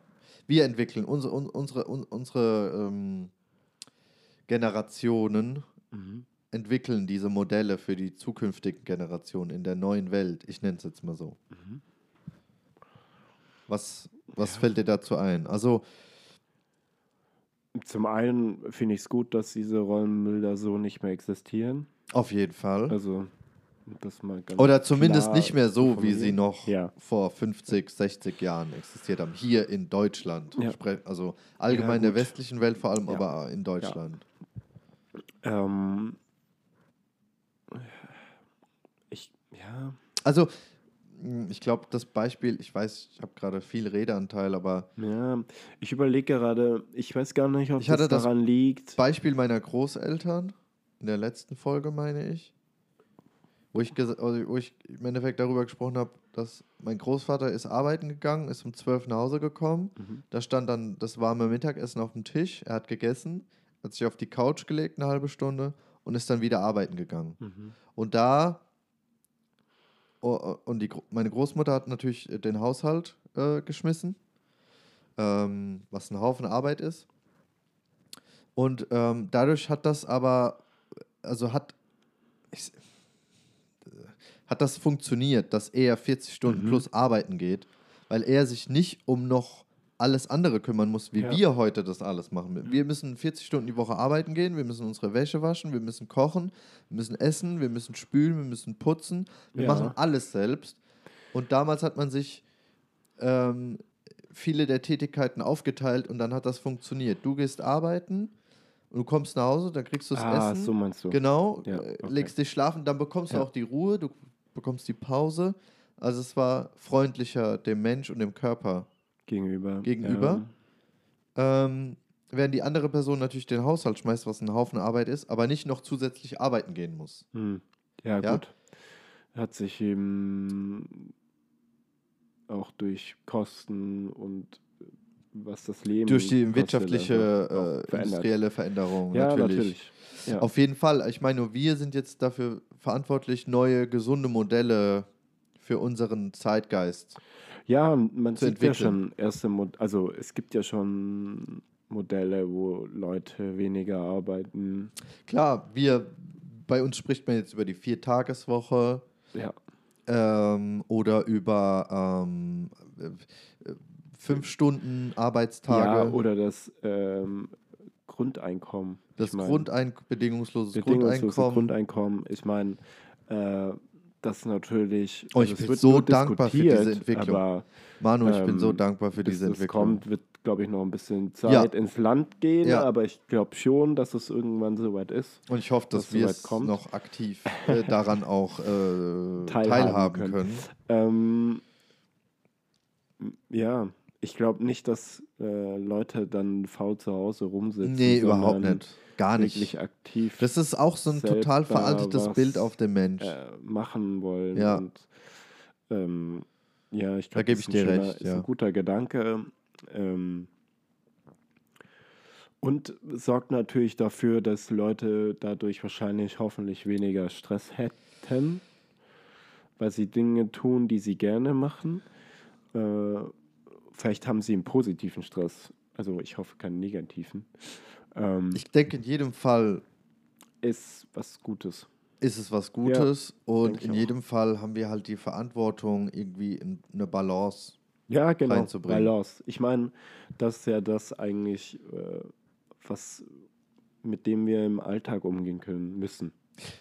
Wir entwickeln unsere, un, unsere, un, unsere ähm, Generationen Mhm. Entwickeln diese Modelle für die zukünftigen Generationen in der neuen Welt. Ich nenne es jetzt mal so. Mhm. Was, was Ja. fällt dir dazu ein? Also, Zum einen finde ich es gut, dass diese Rollenbilder so nicht mehr existieren. auf jeden Fall. Also, das mal ganz Oder zumindest klar nicht mehr so, wie sie noch Ja. vor 50, 60 Jahren existiert haben. Hier in Deutschland. Ja. Also allgemein der gut. westlichen Welt vor allem, Ja. aber in Deutschland. Ähm, ich, ja, Also, mh, ich glaube, das Beispiel, ich weiß, ich habe gerade viel Redeanteil, aber ja, ich überlege gerade, ich weiß gar nicht, ob Ich hatte das das daran liegt. Beispiel meiner Großeltern, in der letzten Folge meine ich, wo ich, also wo ich im Endeffekt darüber gesprochen habe, dass mein Großvater ist arbeiten gegangen, ist um 12 nach Hause gekommen. Mhm. Da stand dann das warme Mittagessen auf dem Tisch. Er hat gegessen, hat sich auf die Couch gelegt eine halbe Stunde und ist dann wieder arbeiten gegangen. Mhm. Und da, und die, meine Großmutter hat natürlich äh, den Haushalt äh, geschmissen, ähm, was ein Haufen Arbeit ist. Und ähm, dadurch hat das aber, also hat, ich, hat das funktioniert, dass er 40 Stunden Mhm. plus arbeiten geht, weil er sich nicht um noch alles andere kümmern muss, wie Ja. wir heute das alles machen. Wir müssen 40 Stunden die Woche arbeiten gehen, wir müssen unsere Wäsche waschen, wir müssen kochen, wir müssen essen, wir müssen spülen, wir müssen putzen. Wir Ja. machen alles selbst. Und damals hat man sich ähm, viele der Tätigkeiten aufgeteilt und dann hat das funktioniert. Du gehst arbeiten und du kommst nach Hause, dann kriegst du das Ah, Essen. so meinst du. Genau, Ja, äh, okay. legst dich schlafen, dann bekommst du auch die Ruhe, du bekommst die Pause. Also es war freundlicher dem Mensch und dem Körper Gegenüber. Gegenüber? ähm, während die andere Person natürlich den Haushalt schmeißt, was ein Haufen Arbeit ist, aber nicht noch zusätzlich arbeiten gehen muss. Ja, hm. ja, Ja? gut. Hat sich eben auch durch Kosten und was das Leben Durch die kostet, wirtschaftliche, also äh, industrielle Veränderung Ja, natürlich. natürlich. Ja. Auf jeden Fall. Ich meine, nur wir sind jetzt dafür verantwortlich, neue, gesunde Modelle für unseren Zeitgeist. Ja, man sieht ja schon erste Mod also es gibt ja schon Modelle, wo Leute weniger arbeiten. Klar, wir, bei uns spricht man jetzt über die Viertageswoche Ja, ähm, oder über ähm, äh, äh, fünf Stunden Arbeitstage. ja oder das ähm, Grundeinkommen. das Ich mein, Grundein bedingungsloses bedingungslose Grundeinkommen. Grundeinkommen. Ich meine, äh, das natürlich. Oh, ich es bin so dankbar für diese Entwicklung. Aber Manu, ich bin so ähm, dankbar für diese Entwicklung. kommt, wird, glaube ich, noch ein bisschen Zeit Ja. ins Land gehen. Ja. Aber ich glaube schon, dass es irgendwann soweit ist. Und ich hoffe, dass dass wir es kommt. noch aktiv äh, daran auch äh, *laughs* Teilhaben teilhaben können. können. Ähm, ja, ich glaube nicht, dass äh, Leute dann faul zu Hause rumsitzen. Nee, überhaupt nicht. Gar nicht. Wirklich aktiv Das ist auch so ein total veraltetes Bild auf den Mensch. äh, machen wollen. Ja. Und, ähm, ja, ich Da glaube, geb das ich ist ein dir recht, Ist ja. ein guter Gedanke. Ähm, und sorgt natürlich dafür, dass Leute dadurch wahrscheinlich hoffentlich weniger Stress hätten, weil sie Dinge tun, die sie gerne machen. Äh, vielleicht haben sie einen positiven Stress. Also ich hoffe keinen negativen. Ähm, Ich denke, in jedem Fall ist was Gutes. ist es was Gutes und denk ich in jedem Fall haben wir halt die Verantwortung, irgendwie in eine Balance. Ja, genau. reinzubringen. Balance. Ich meine, das ist ja das eigentlich, äh, was mit dem wir im Alltag umgehen können müssen.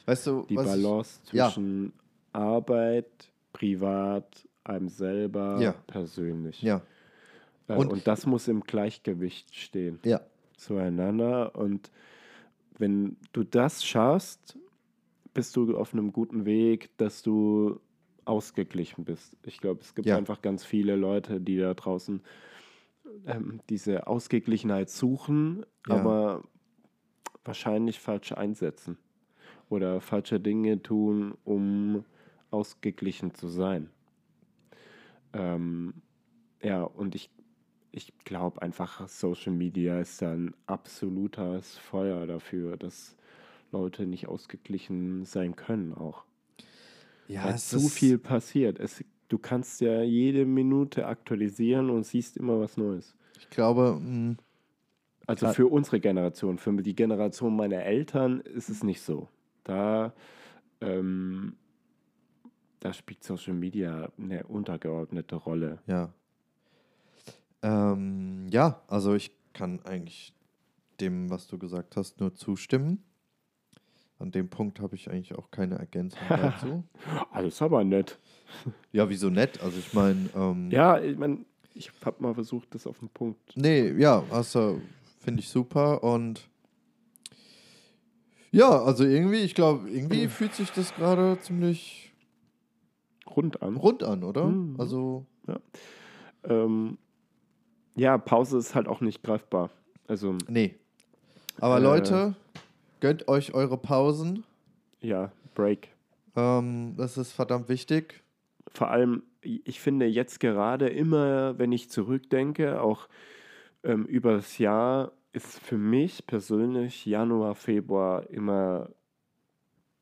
Weißt du, Die was ich- Balance ja. zwischen Arbeit, privat, einem selber, Ja. persönlich. Ja, Und- und, das muss im Gleichgewicht stehen ja, zueinander. Und wenn du das schaffst, bist du auf einem guten Weg, dass du ausgeglichen bist. Ich glaube, es gibt Ja. einfach ganz viele Leute, die da draußen ähm, diese Ausgeglichenheit suchen, Ja. aber wahrscheinlich falsch einsetzen oder falsche Dinge tun, um ausgeglichen zu sein. Ähm, ja, und ich, ich glaube einfach, Social Media ist ein absolutes Feuer dafür, dass Leute nicht ausgeglichen sein können auch. ja, Weil es zu viel passiert. Es, du kannst ja jede Minute aktualisieren und siehst immer was Neues. Ich glaube, mh, Also für unsere Generation, für die Generation meiner Eltern ist es nicht so. Da, ähm, da spielt Social Media eine untergeordnete Rolle. ja. Ähm, ja, also ich kann eigentlich dem, was du gesagt hast, nur zustimmen. An dem Punkt habe ich eigentlich auch keine Ergänzung *laughs* dazu. Alles aber nett. Ja, wieso nett? Also ich meine, ähm, Ja, ich meine, ich habe mal versucht, das auf den Punkt. nee, ja, also finde ich super und ja, also irgendwie, ich glaube, irgendwie *clears throat* fühlt sich das gerade ziemlich Rund an. rund an, oder? Mhm. Also, Ähm, ja, Pause ist halt auch nicht greifbar. Also, nee. Aber Äh. Leute, gönnt euch eure Pausen. ja, Break. Ähm, das ist verdammt wichtig. Vor allem, ich finde jetzt gerade immer, wenn ich zurückdenke, auch ähm, über das Jahr, ist für mich persönlich Januar, Februar immer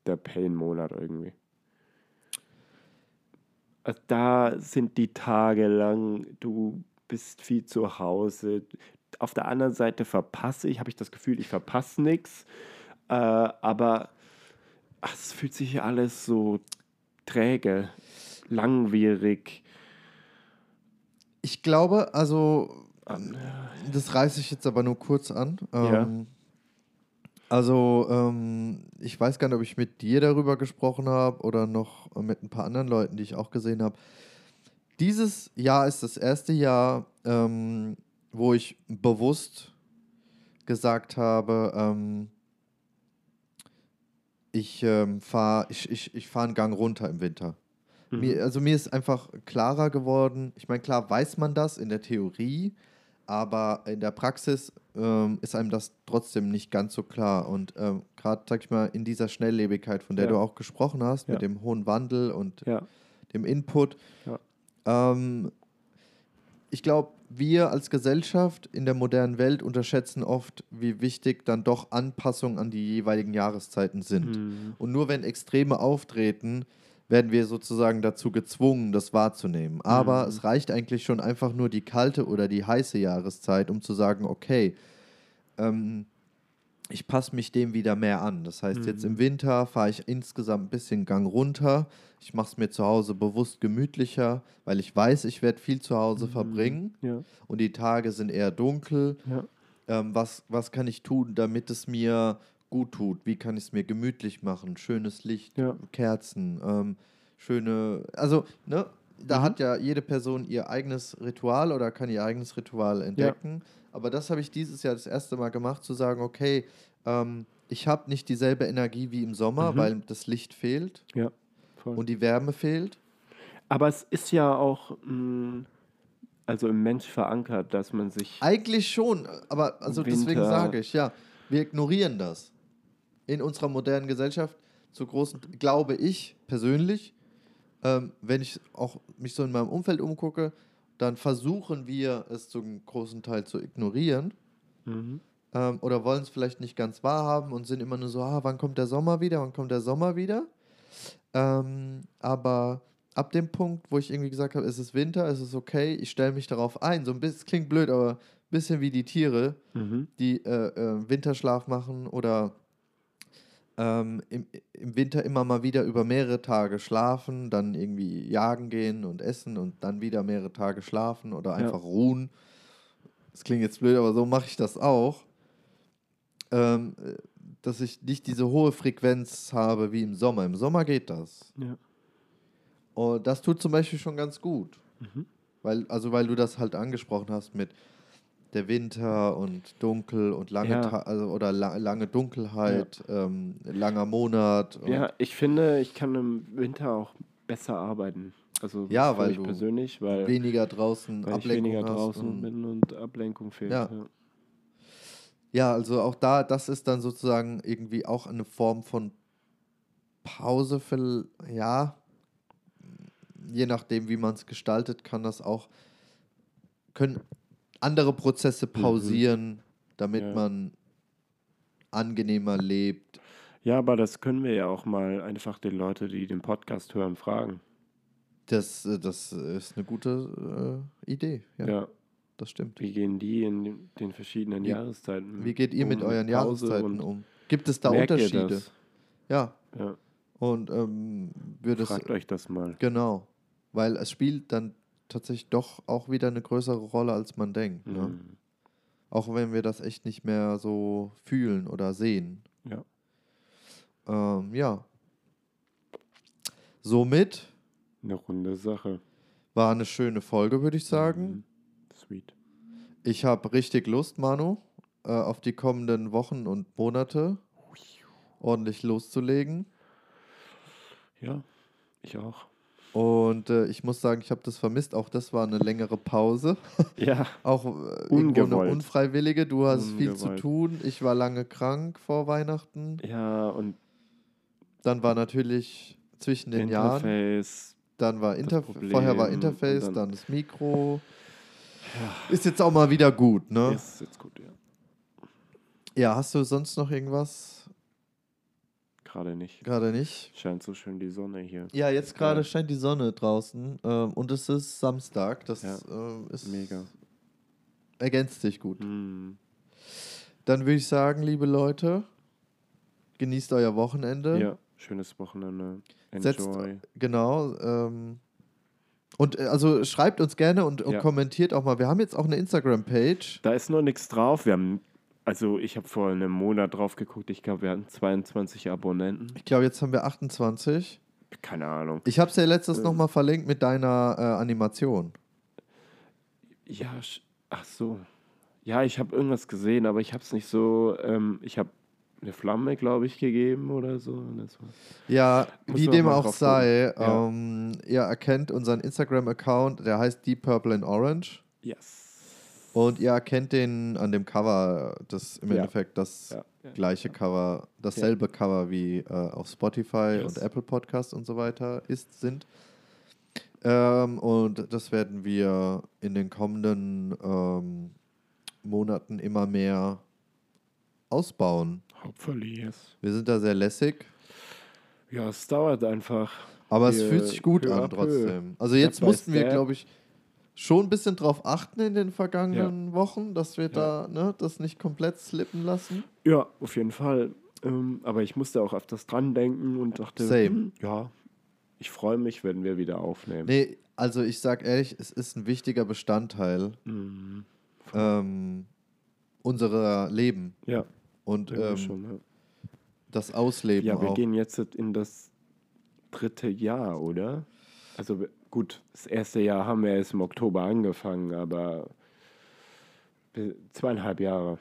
der Pain-Monat irgendwie. Also da sind die Tage lang, du bist viel zu Hause. Auf der anderen Seite verpasse ich, habe ich das Gefühl, ich verpasse nichts. Äh, aber ach, es fühlt sich alles so träge, langwierig. Ich glaube, also, an. das reiße ich jetzt aber nur kurz an. Ja. Ähm, Also, ähm, ich weiß gar nicht, ob ich mit dir darüber gesprochen habe oder noch mit ein paar anderen Leuten, die ich auch gesehen habe. Dieses Jahr ist das erste Jahr, ähm, wo ich bewusst gesagt habe, ähm, ich ähm, fahre ich, ich, ich fahr einen Gang runter im Winter. Mhm. Mir, also mir ist einfach klarer geworden, ich meine, klar weiß man das in der Theorie, aber in der Praxis ähm, ist einem das trotzdem nicht ganz so klar. Und ähm, gerade, sag ich mal, in dieser Schnelllebigkeit, von der Ja. du auch gesprochen hast, Ja. mit dem hohen Wandel und Ja, dem Input, Ja. Ähm, ich glaube, wir als Gesellschaft in der modernen Welt unterschätzen oft, wie wichtig dann doch Anpassungen an die jeweiligen Jahreszeiten sind. Mhm. Und nur wenn Extreme auftreten, werden wir sozusagen dazu gezwungen, das wahrzunehmen. Aber Mhm. es reicht eigentlich schon einfach nur die kalte oder die heiße Jahreszeit, um zu sagen, okay, ähm, ich passe mich dem wieder mehr an. Das heißt, jetzt im Winter fahre ich insgesamt ein bisschen Gang runter. Ich mache es mir zu Hause bewusst gemütlicher, weil ich weiß, ich werde viel zu Hause verbringen ja, und die Tage sind eher dunkel ja. ähm, was, was kann ich tun, damit es mir gut tut? Wie kann ich es mir gemütlich machen? Schönes Licht, Ja. Kerzen, ähm, schöne, also, ne? Da Mhm. hat ja jede Person ihr eigenes Ritual oder kann ihr eigenes Ritual entdecken. Aber das habe ich dieses Jahr das erste Mal gemacht, zu sagen, okay, ähm, ich habe nicht dieselbe Energie wie im Sommer, Mhm. weil das Licht fehlt ja und die Wärme fehlt. Aber es ist ja auch mh, also im Mensch verankert, dass man sich. Eigentlich schon, aber also deswegen Winter. sage ich, ja, wir ignorieren das. In unserer modernen Gesellschaft zu großen, glaube ich persönlich, ähm, wenn ich auch mich so in meinem Umfeld umgucke, dann versuchen wir es zum großen Teil zu ignorieren Mhm. ähm, oder wollen es vielleicht nicht ganz wahrhaben und sind immer nur so, ah, wann kommt der Sommer wieder, wann kommt der Sommer wieder? Ähm, aber ab dem Punkt, wo ich irgendwie gesagt habe, es ist Winter, es ist okay, ich stelle mich darauf ein, so ein bisschen, es klingt blöd, aber ein bisschen wie die Tiere, Mhm. die äh, äh, Winterschlaf machen oder ähm, im, im Winter immer mal wieder über mehrere Tage schlafen, dann irgendwie jagen gehen und essen und dann wieder mehrere Tage schlafen oder einfach ruhen. Das klingt jetzt blöd, aber so mache ich das auch. Ähm, äh, dass ich nicht diese hohe Frequenz habe wie im Sommer. Im Sommer geht das. Ja. Und das tut zum Beispiel schon ganz gut. Mhm. Weil, also weil du das halt angesprochen hast mit der Winter und dunkel und lange Ja. Also, oder la lange Dunkelheit, ähm, langer Monat. Ja, ich finde, ich kann im Winter auch besser arbeiten. Also Ja, weil mich du persönlich, weil, weniger draußen weil ich Ablenkung weniger hast draußen und- bin und Ablenkung fehlt. Ja. Ja, also auch da, das ist dann sozusagen irgendwie auch eine Form von Pause für, ja, je nachdem, wie man es gestaltet, kann das auch, können andere Prozesse pausieren, damit Mhm. Ja. man angenehmer lebt. Ja, aber das können wir ja auch mal einfach den Leute, die den Podcast hören, fragen. Das, äh, das ist eine gute äh, Idee, ja, Ja. das stimmt. Wie gehen die in den- den verschiedenen Wie- Jahreszeiten? Wie geht ihr mit um euren Pause Jahreszeiten um? Gibt es da Unterschiede? das? Ja, Ja, und ähm, würde es fragt euch das mal. Genau, weil es spielt dann tatsächlich doch auch wieder eine größere Rolle, als man denkt. Ne? Mhm. Auch wenn wir das echt nicht mehr so fühlen oder sehen. Ja. Ähm, ja. Somit Eine runde Sache. war eine schöne Folge, würde ich sagen. Mhm. Sweet. Ich habe richtig Lust, Manu, äh, auf die kommenden Wochen und Monate ordentlich loszulegen. Ja, ich auch. Und äh, ich muss sagen, ich habe das vermisst. Auch das war eine längere Pause. *laughs* Ja, *laughs* Auch äh, eine Ungewollt. unfreiwillige. Du hast viel zu Ungewollt. tun. Ich war lange krank vor Weihnachten. ja, und Dann war natürlich zwischen den Jahren. Interface. Dann war das Interf Problem vorher war Interface, dann- dann, das Mikro. Ist jetzt auch mal wieder gut, ne? Ist jetzt gut, ja. Ja, hast du sonst noch irgendwas? Gerade nicht. Gerade nicht. Scheint so schön die Sonne hier. Ja, jetzt gerade Geil. scheint die Sonne draußen ähm, und es ist Samstag. Das Ja. ähm, ist Mega. ergänzt sich gut. Hm. Dann würde ich sagen, liebe Leute, genießt euer Wochenende. Ja, schönes Wochenende. Setzt- Enjoy. Genau. Ähm, und äh, also schreibt uns gerne und, und Ja. kommentiert auch mal. Wir haben jetzt auch eine Instagram-Page. Da ist noch nichts drauf. Wir haben, also ich habe vor einem Monat drauf geguckt. Ich glaube, wir hatten 22 Abonnenten. Ich glaube, jetzt haben wir 28. Keine Ahnung. Ich habe es ja letztes Ähm. nochmal verlinkt mit deiner äh, Animation. Ja, ach so. Ja, ich habe irgendwas gesehen, aber ich habe es nicht so. Ähm, ich habe eine Flamme, glaube ich, gegeben oder so. Ja, Muss wie dem auch sei. Ja. ähm, ihr erkennt unseren Instagram-Account, der heißt Deep Purple and Orange. yes. Und ihr erkennt den an dem Cover, das im Ja. Endeffekt das Ja, gleiche Cover, dasselbe Cover wie äh, auf Spotify Yes. und Apple Podcast und so weiter ist, sind. Ähm, und das werden wir in den kommenden ähm, Monaten immer mehr ausbauen. Hopefully, yes. Wir sind da sehr lässig, Ja, es dauert einfach. aber es fühlt sich gut an trotzdem. Also jetzt mussten wir, glaube ich, schon ein bisschen drauf achten in den vergangenen Wochen, dass wir da ne, das nicht komplett slippen lassen. Ja, auf jeden Fall. Ähm, aber ich musste auch öfters dran denken und dachte, Same. hm, ja, ich freue mich, wenn wir wieder aufnehmen. Nee, also ich sag ehrlich, es ist ein wichtiger Bestandteil Mhm. ähm, unserer Leben Ja, und ähm, schon. Ja. das Ausleben ja, wir auch. gehen jetzt in das dritte Jahr, oder? Also wir- gut, das erste Jahr haben wir erst im Oktober angefangen, aber zweieinhalb Jahre.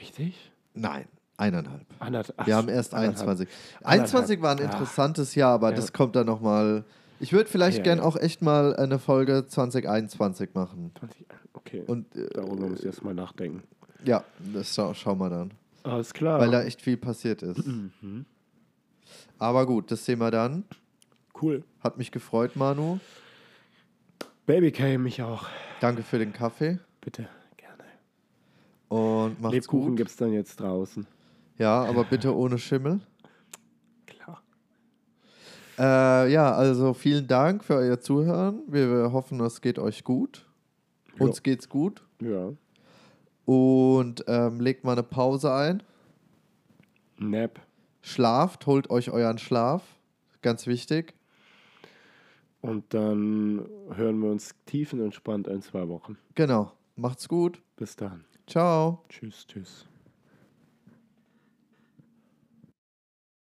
Richtig? Nein, eineinhalb. Anderth ach, wir haben erst anderthalb. 21. Anderthalb. 21 war ein interessantes Jahr, aber Ja. das kommt dann nochmal. Ich würde vielleicht Ja, gern ja. auch echt mal eine Folge 2021 machen. 20, okay, Und äh, darüber muss ich erst mal nachdenken. ja, das schau, schauen wir dann. Alles klar. Weil da echt viel passiert ist. mhm. Aber gut, das sehen wir dann. Cool. Hat mich gefreut, Manu. Baby K, mich auch. Danke für den Kaffee Bitte, gerne. und macht's Lebkuchen gut. gibt es dann jetzt draußen. Ja, aber bitte ohne Schimmel. Klar. Äh, ja, also vielen Dank für euer Zuhören. Wir, wir hoffen, es geht euch gut. Ja. Uns geht's gut. Ja. Und ähm, legt mal eine Pause ein. Nap. Schlaft, holt euch euren Schlaf. Ganz wichtig. Und dann hören wir uns tiefenentspannt in zwei Wochen. Genau. Macht's gut. Bis dann. Ciao. Tschüss, tschüss.